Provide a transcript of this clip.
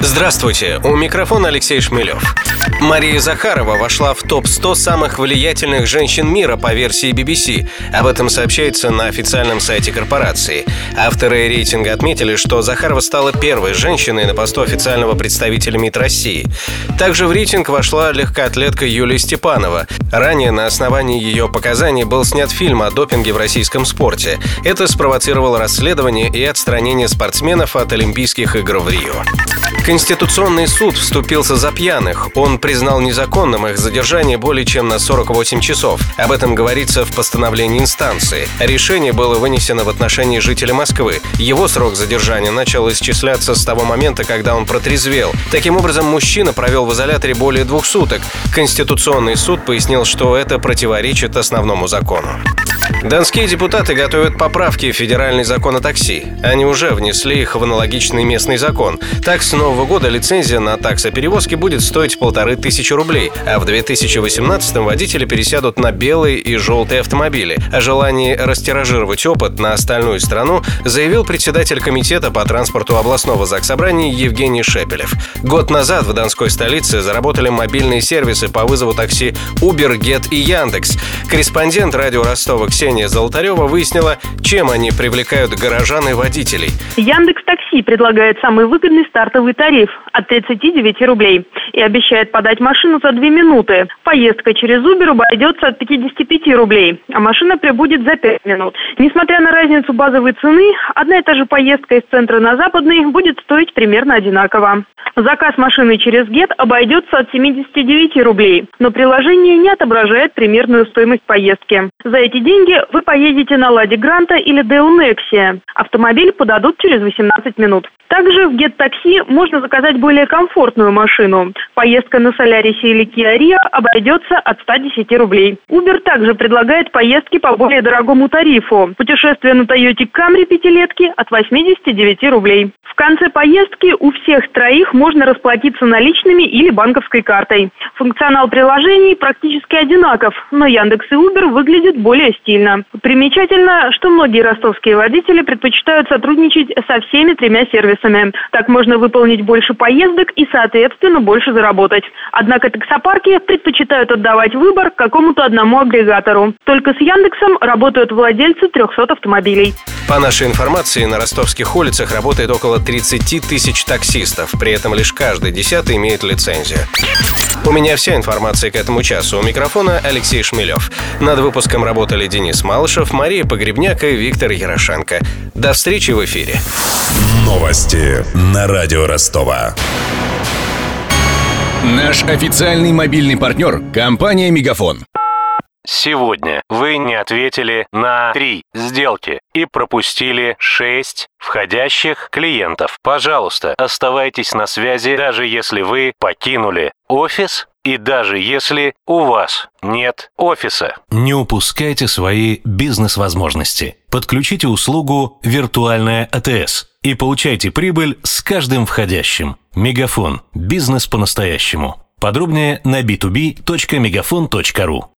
Здравствуйте, у микрофона Алексей Шмелев. Мария Захарова вошла в топ-100 самых влиятельных женщин мира по версии BBC. Об этом сообщается на официальном сайте корпорации. Авторы рейтинга отметили, что Захарова стала первой женщиной на посту официального представителя МИД России. Также в рейтинг вошла легкоатлетка Юлия Степанова. Ранее на основании ее показаний был снят фильм о допинге в российском спорте. Это спровоцировало расследование и отстранение спортсменов от Олимпийских игр в Рио. Конституционный суд вступился за пьяных. Он признал незаконным их задержание более чем на 48 часов. Об этом говорится в постановлении инстанции. Решение было вынесено в отношении жителя Москвы. Его срок задержания начал исчисляться с того момента, когда он протрезвел. Таким образом, мужчина провел в изоляторе более двух суток. Конституционный суд пояснил, что это противоречит основному закону. Донские депутаты готовят поправки в федеральный закон о такси. Они уже внесли их в аналогичный местный закон. Так снова 2022 года лицензия на таксоперевозки будет стоить полторы тысячи рублей, а в 2018 водители пересядут на белые и желтые автомобили. О желании растиражировать опыт на остальную страну заявил председатель комитета по транспорту областного заксобрания Евгений Шепелев. Год назад в Донской столице заработали мобильные сервисы по вызову такси Uber, Get и Яндекс. Корреспондент радио Ростова Ксения Золотарева выяснила, чем они привлекают горожан и водителей. Яндекс Такси предлагает самый выгодный стартовый тариф от 39 рублей и обещает подать машину за 2 минуты. Поездка через Uber обойдется от 55 рублей, а машина прибудет за 5 минут. Несмотря на разницу базовой цены, одна и та же поездка из центра на западный будет стоить примерно одинаково. Заказ машины через Get обойдется от 79 рублей, но приложение не отображает примерную стоимость поездки. За эти деньги вы поедете на Ладе Гранта или Део Nexia. Автомобиль подадут через 18 минут. Также в Taxi можно заказать более комфортную машину. Поездка на Солярисе или Kia обойдется от 110 рублей. Uber также предлагает поездки по более дорогому тарифу. Путешествие на Toyota Camry пятилетки от 89 рублей. В конце поездки у всех троих можно расплатиться наличными или банковской картой. Функционал приложений практически одинаков, но Яндекс и Uber выглядят более стильно. Примечательно, что многие ростовские водители предпочитают сотрудничать со всеми тремя сервисами. Так можно выполнить больше поездок и, соответственно, больше заработать. Однако таксопарки предпочитают отдавать выбор какому-то одному агрегатору. Только с Яндексом работают владельцы 300 автомобилей. По нашей информации, на ростовских улицах работает около 30 тысяч таксистов. При этом лишь каждый десятый имеет лицензию. У меня вся информация к этому часу. У микрофона Алексей Шмелев. Над выпуском работали Денис Малышев, Мария Погребняк и Виктор Ярошенко. До встречи в эфире. Новости на радио Ростова. Наш официальный мобильный партнер – компания «Мегафон». Сегодня вы не ответили на три сделки и пропустили 6 входящих клиентов. Пожалуйста, оставайтесь на связи, даже если вы покинули офис и даже если у вас нет офиса. Не упускайте свои бизнес-возможности. Подключите услугу «Виртуальная АТС» и получайте прибыль с каждым входящим. Мегафон. Бизнес по-настоящему. Подробнее на b2b.мегафон.ру